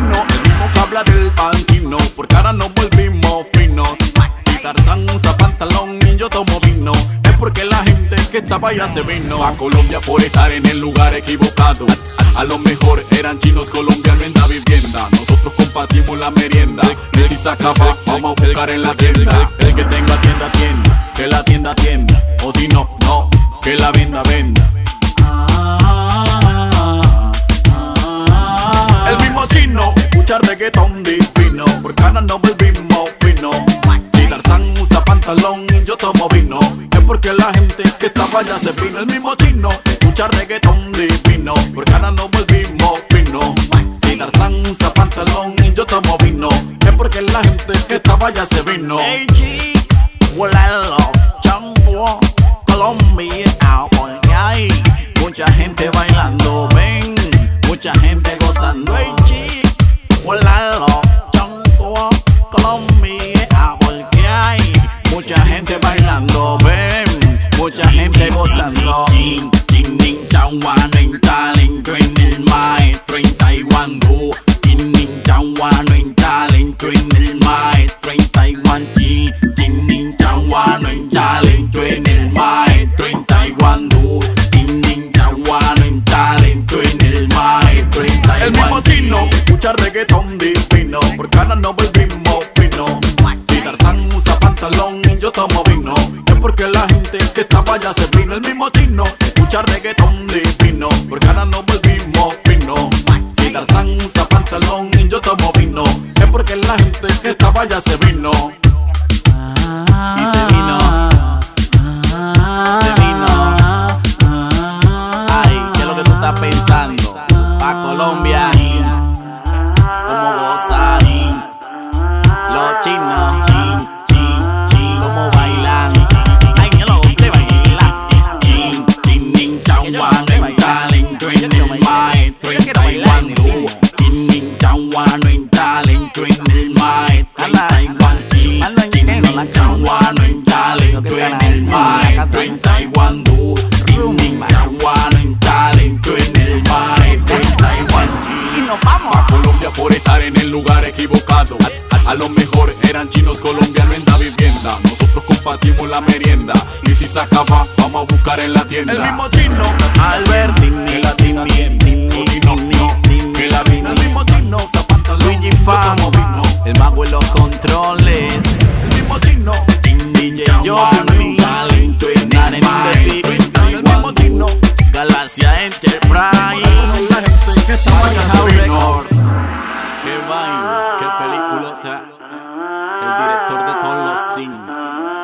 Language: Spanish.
el mismo que habla del pantino, porque ahora nos volvimos finos. Si Tarzán usa pantalón y yo tomo vino, es porque la gente que estaba ya se vino. A Colombia por estar en el lugar equivocado. A lo mejor eran chinos colombianos en la vivienda. Nosotros compartimos la merienda. Messi saca vamos a buscar en la tienda. El que tenga tienda, tienda. Que la tienda, tienda. O si no, no. Que la venda, venda. Chino escucha reggaetón divino. Por ganas no volvimos fino. Si Tarzán usa pantalón y yo tomo vino. Es porque la gente que estaba allá se vino. El mismo chino escucha reggaetón divino. Por ganas no volvimos fino. Si Tarzán usa pantalón y yo tomo vino. Es porque la gente que estaba allá se vino. Hey G, Chambo, Colombia, porque hay mucha gente bailando, bailando, ven, mucha gente gozando. Chin, nin, chawan, El mismo chino escucha reggaetón divino. Por ganas no volvimos fino. Si Tarzán usa pantalón y yo tomo vino. Es porque la gente que estaba allá se vino. Y se vino. Se vino. Ay, ¿qué es lo que tú estás pensando? Pa' Colombia. Como gozan los chinos. Chawan, en talento en el maestro en Taiwán. En talento en el maestro en Taiwán. Y nos vamos. a Colombia por estar en el lugar equivocado. A, a lo mejor eran chinos colombianos en la vivienda. Nosotros compartimos la merienda. Y si se acaba, vamos a buscar en la tienda. El mismo chino, Albertini, que la tienda tienda. O si no, no, Qué